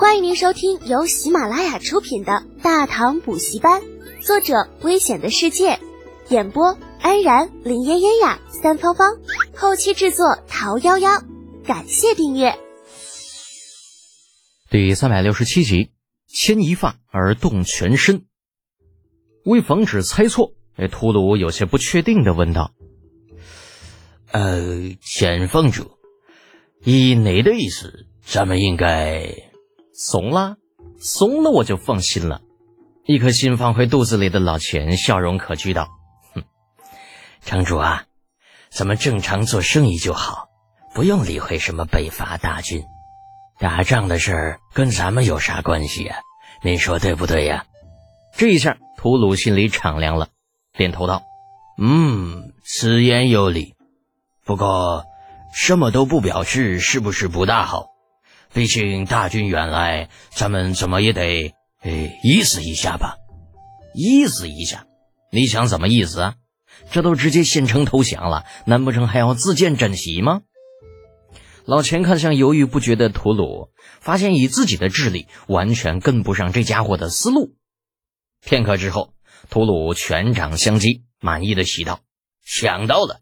欢迎您收听由喜马拉雅出品的《大唐补习班》，作者：危险的世界，演播：安然、林嫣嫣呀、三芳芳，后期制作：桃夭夭。感谢订阅。第三百六十七集，牵一发而动全身。为防止猜错，哎，秃鲁有些不确定的问道：“呃，前方者，以你的意思，咱们应该怂了？怂了，我就放心了。”一颗心放回肚子里的老钱笑容可掬道：“哼，城主啊，咱们正常做生意就好，不用理会什么北伐大军。”打仗的事儿跟咱们有啥关系呀？您说对不对呀？这一下，吐鲁心里敞亮了，点头道：“嗯，此言有理。不过，什么都不表示是不是不大好？毕竟大军远来，咱们怎么也得哎意思一下吧？意思一下？你想怎么意思啊？这都直接献城投降了，难不成还要自荐枕席吗？”老钱看向犹豫不决的吐鲁，发现以自己的智力完全跟不上这家伙的思路。片刻之后，吐鲁拳掌相击，满意的喜道：“想到了，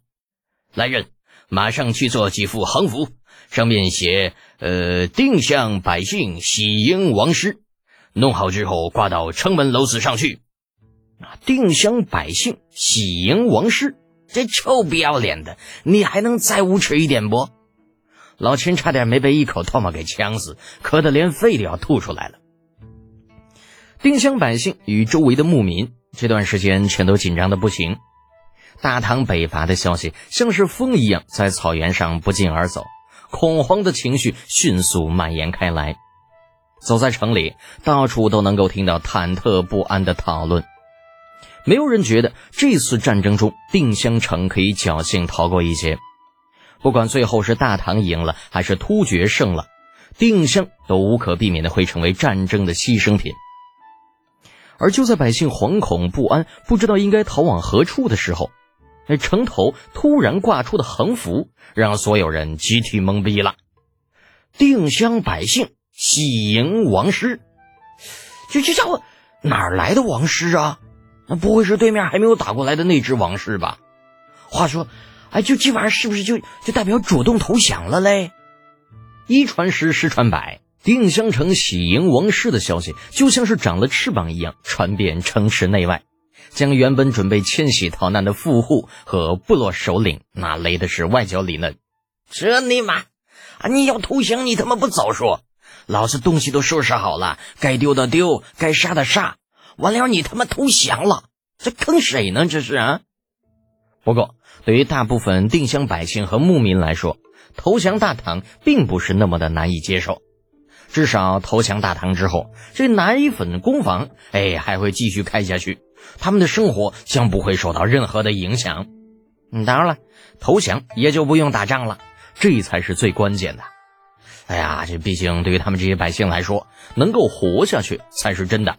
来人，马上去做几副横幅，上面写‘呃，定襄百姓喜迎王师’，弄好之后挂到城门楼子上去。啊，定襄百姓喜迎王师，这臭不要脸的，你还能再无耻一点不？”老秦差点没被一口唾沫给呛死，咳得连肺都要吐出来了。丁香百姓与周围的牧民这段时间全都紧张的不行，大唐北伐的消息像是风一样在草原上不胫而走，恐慌的情绪迅速蔓延开来。走在城里，到处都能够听到忐忑不安的讨论。没有人觉得这次战争中定襄城可以侥幸逃过一劫。不管最后是大唐赢了还是突厥胜了，定襄都无可避免的会成为战争的牺牲品。而就在百姓惶恐不安、不知道应该逃往何处的时候，那城头突然挂出的横幅让所有人集体懵逼了：“定襄百姓喜迎王师。”这这家伙哪儿来的王师啊？那不会是对面还没有打过来的那只王师吧？话说。哎，就这玩意儿是不是就就代表主动投降了嘞？一传十，十传百，定襄城喜迎王师的消息就像是长了翅膀一样传遍城池内外，将原本准备迁徙逃难的富户和部落首领那勒的是外焦里嫩。这尼玛啊！你要投降，你他妈不早说！老子东西都收拾好了，该丢的丢，该杀的杀，完了你他妈投降了，这坑谁呢？这是啊！不过，对于大部分定襄百姓和牧民来说，投降大唐并不是那么的难以接受。至少投降大唐之后，这奶粉工坊哎还会继续开下去，他们的生活将不会受到任何的影响。当然了，投降也就不用打仗了，这才是最关键的。哎呀，这毕竟对于他们这些百姓来说，能够活下去才是真的。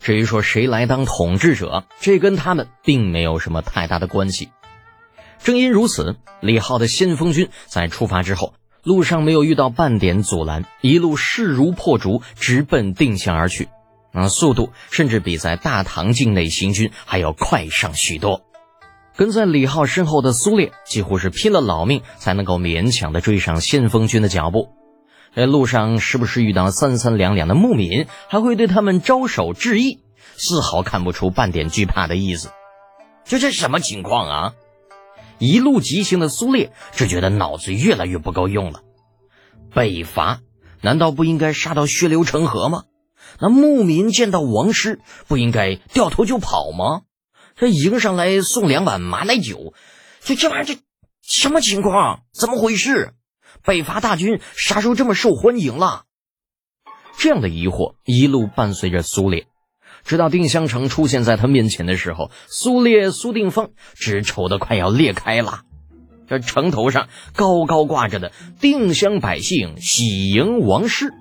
至于说谁来当统治者，这跟他们并没有什么太大的关系。正因如此，李浩的先锋军在出发之后，路上没有遇到半点阻拦，一路势如破竹，直奔定县而去。啊，速度甚至比在大唐境内行军还要快上许多。跟在李浩身后的苏烈几乎是拼了老命才能够勉强的追上先锋军的脚步。在路上时不时遇到三三两两的牧民，还会对他们招手致意，丝毫看不出半点惧怕的意思。这是什么情况啊？一路疾行的苏烈只觉得脑子越来越不够用了。北伐难道不应该杀到血流成河吗？那牧民见到王师不应该掉头就跑吗？这迎上来送两碗马奶酒，这这玩意儿这什么情况？怎么回事？北伐大军啥时候这么受欢迎了？这样的疑惑一路伴随着苏烈。直到定襄城出现在他面前的时候，苏烈、苏定方只愁得快要裂开了。这城头上高高挂着的“定襄百姓喜迎王师”，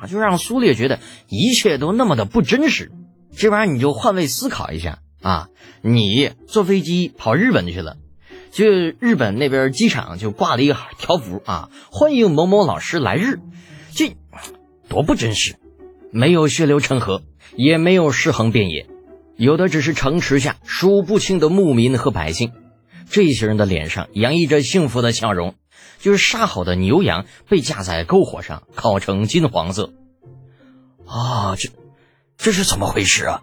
啊，就让苏烈觉得一切都那么的不真实。这玩意儿你就换位思考一下啊，你坐飞机跑日本去了，就日本那边机场就挂了一个条幅啊，欢迎某某老师来日，这多不真实。没有血流成河，也没有尸横遍野，有的只是城池下数不清的牧民和百姓。这些人的脸上洋溢着幸福的笑容，就是杀好的牛羊被架在篝火上烤成金黄色。啊，这这是怎么回事啊？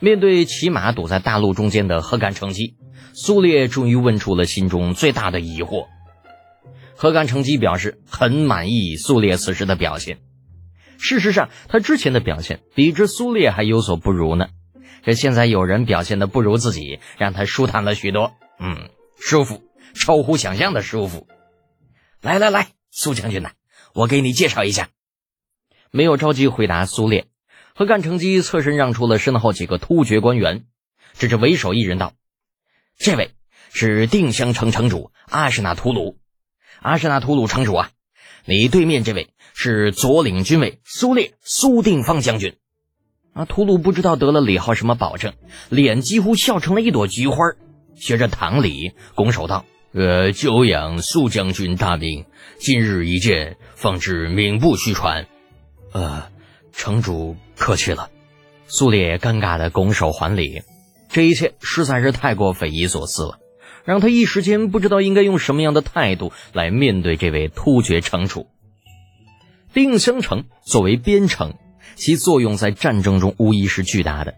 面对骑马堵在大路中间的何干成吉，苏烈终于问出了心中最大的疑惑。何干成吉表示很满意苏烈此时的表现。事实上，他之前的表现比之苏烈还有所不如呢。这现在有人表现的不如自己，让他舒坦了许多。嗯，舒服，超乎想象的舒服。来来来，苏将军呐，我给你介绍一下。没有着急回答苏烈，何干成机侧身让出了身后几个突厥官员，指着为首一人道：“这位是定襄城城主阿什纳图鲁，阿什纳图鲁城主啊，你对面这位是左领军尉苏烈苏定方将军。”啊，图鲁不知道得了李浩什么保证，脸几乎笑成了一朵菊花。学着唐礼，拱手道：“呃，久仰苏将军大名，今日一见，方知名不虚传。呃，城主客气了。”苏烈尴尬的拱手还礼，这一切实在是太过匪夷所思了，让他一时间不知道应该用什么样的态度来面对这位突厥城主。定襄城作为边城，其作用在战争中无疑是巨大的。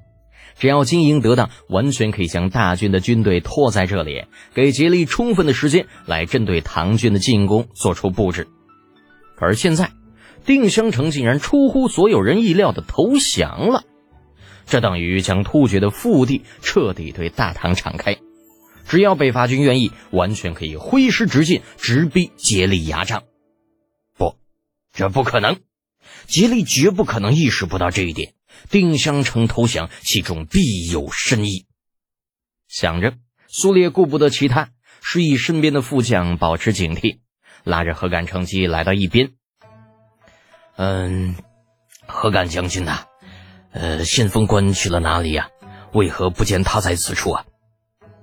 只要经营得当，完全可以将大军的军队拖在这里，给竭力充分的时间来针对唐军的进攻做出布置。可是现在，定襄城竟然出乎所有人意料的投降了，这等于将突厥的腹地彻底对大唐敞开。只要北伐军愿意，完全可以挥师直进，直逼竭力牙帐。不，这不可能，竭力绝不可能意识不到这一点。定襄城投降，其中必有深意。想着，苏烈顾不得其他，示意身边的副将保持警惕，拉着何干乘机来到一边。嗯，何干将军呐，呃，先锋官去了哪里呀？为何不见他在此处啊？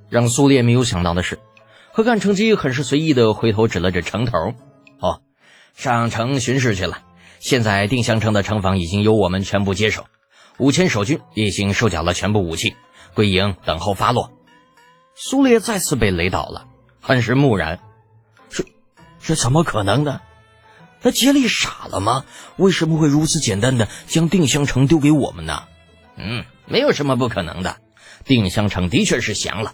让苏烈没有想到的是，何干乘机很是随意的回头指了指城头：“哦，上城巡视去了。现在定襄城的城防已经由我们全部接手。”五千守军已经收缴了全部武器，归营等候发落。苏烈再次被雷倒了，很是木然。这这怎么可能呢？那杰利傻了吗？为什么会如此简单的将定襄城丢给我们呢？嗯，没有什么不可能的。定襄城的确是降了。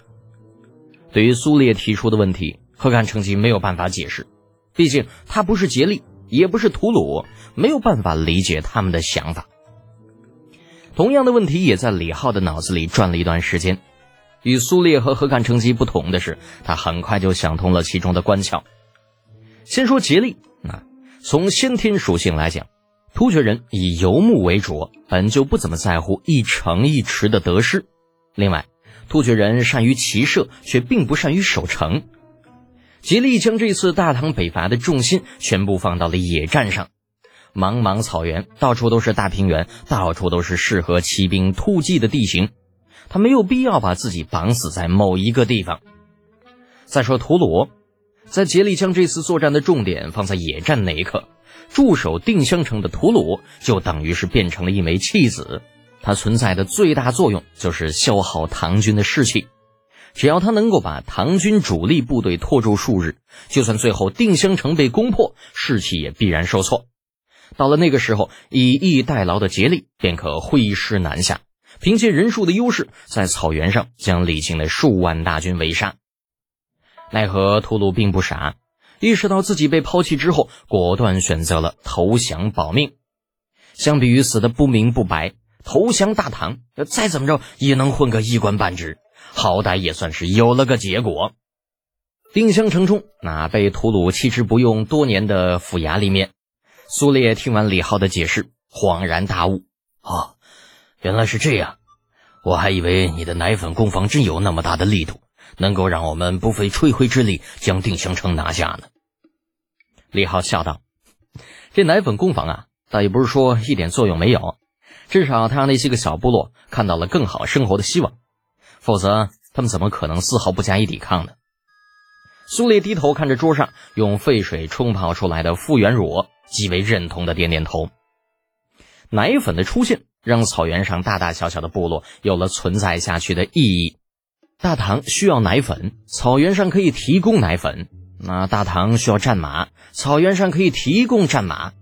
对于苏烈提出的问题，何干成吉没有办法解释，毕竟他不是杰利，也不是吐鲁，没有办法理解他们的想法。同样的问题也在李浩的脑子里转了一段时间。与苏烈和何干成吉不同的是，他很快就想通了其中的关窍。先说吉利，啊从先天属性来讲，突厥人以游牧为主，本就不怎么在乎一城一池的得失。另外，突厥人善于骑射，却并不善于守城。吉利将这次大唐北伐的重心全部放到了野战上。茫茫草原，到处都是大平原，到处都是适合骑兵突击的地形，他没有必要把自己绑死在某一个地方。再说吐鲁，在竭力将这次作战的重点放在野战那一刻，驻守定襄城的吐鲁就等于是变成了一枚弃子，它存在的最大作用就是消耗唐军的士气。只要他能够把唐军主力部队拖住数日，就算最后定襄城被攻破，士气也必然受挫。到了那个时候，以逸待劳的竭力便可挥师南下，凭借人数的优势，在草原上将李靖的数万大军围杀。奈何吐鲁并不傻，意识到自己被抛弃之后，果断选择了投降保命。相比于死的不明不白，投降大唐，再怎么着也能混个一官半职，好歹也算是有了个结果。定襄城中，那被吐鲁弃之不用多年的府衙里面。苏烈听完李浩的解释，恍然大悟：“哦，原来是这样！我还以为你的奶粉工坊真有那么大的力度，能够让我们不费吹灰之力将定襄城拿下呢。”李浩笑道：“这奶粉工坊啊，倒也不是说一点作用没有，至少他让那些个小部落看到了更好生活的希望，否则他们怎么可能丝毫不加以抵抗呢？”苏烈低头看着桌上用沸水冲泡出来的复原乳。极为认同的点点头。奶粉的出现，让草原上大大小小的部落有了存在下去的意义。大唐需要奶粉，草原上可以提供奶粉；那大唐需要战马，草原上可以提供战马。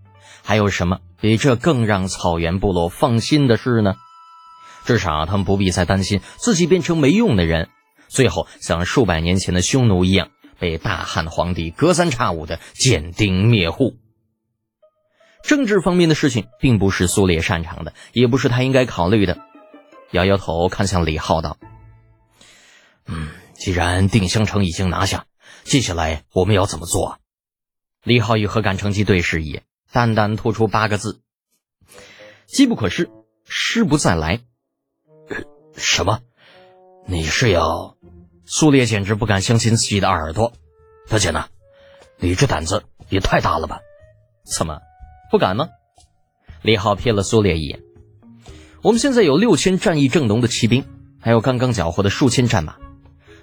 还有什么比这更让草原部落放心的事呢？至少他们不必再担心自己变成没用的人，最后像数百年前的匈奴一样被大汉皇帝隔三差五的剪丁灭户。政治方面的事情并不是苏烈擅长的，也不是他应该考虑的。摇摇头，看向李浩道：“嗯，既然定襄城已经拿下，接下来我们要怎么做？”李浩与何敢成机对视一眼，淡淡吐出八个字：“机不可失，失不再来。”什么？你是要？苏烈简直不敢相信自己的耳朵。大姐呢？你这胆子也太大了吧？怎么，不敢吗？李浩瞥了苏烈一眼。我们现在有六千战意正浓的骑兵，还有刚刚缴获的数千战马，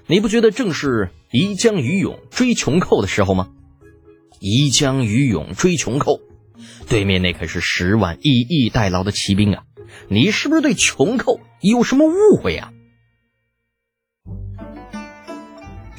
你不觉得正是宜将于勇追穷寇的时候吗？宜将于勇追穷寇，对面那可是十万以逸待劳的骑兵啊！你是不是对穷寇有什么误会呀？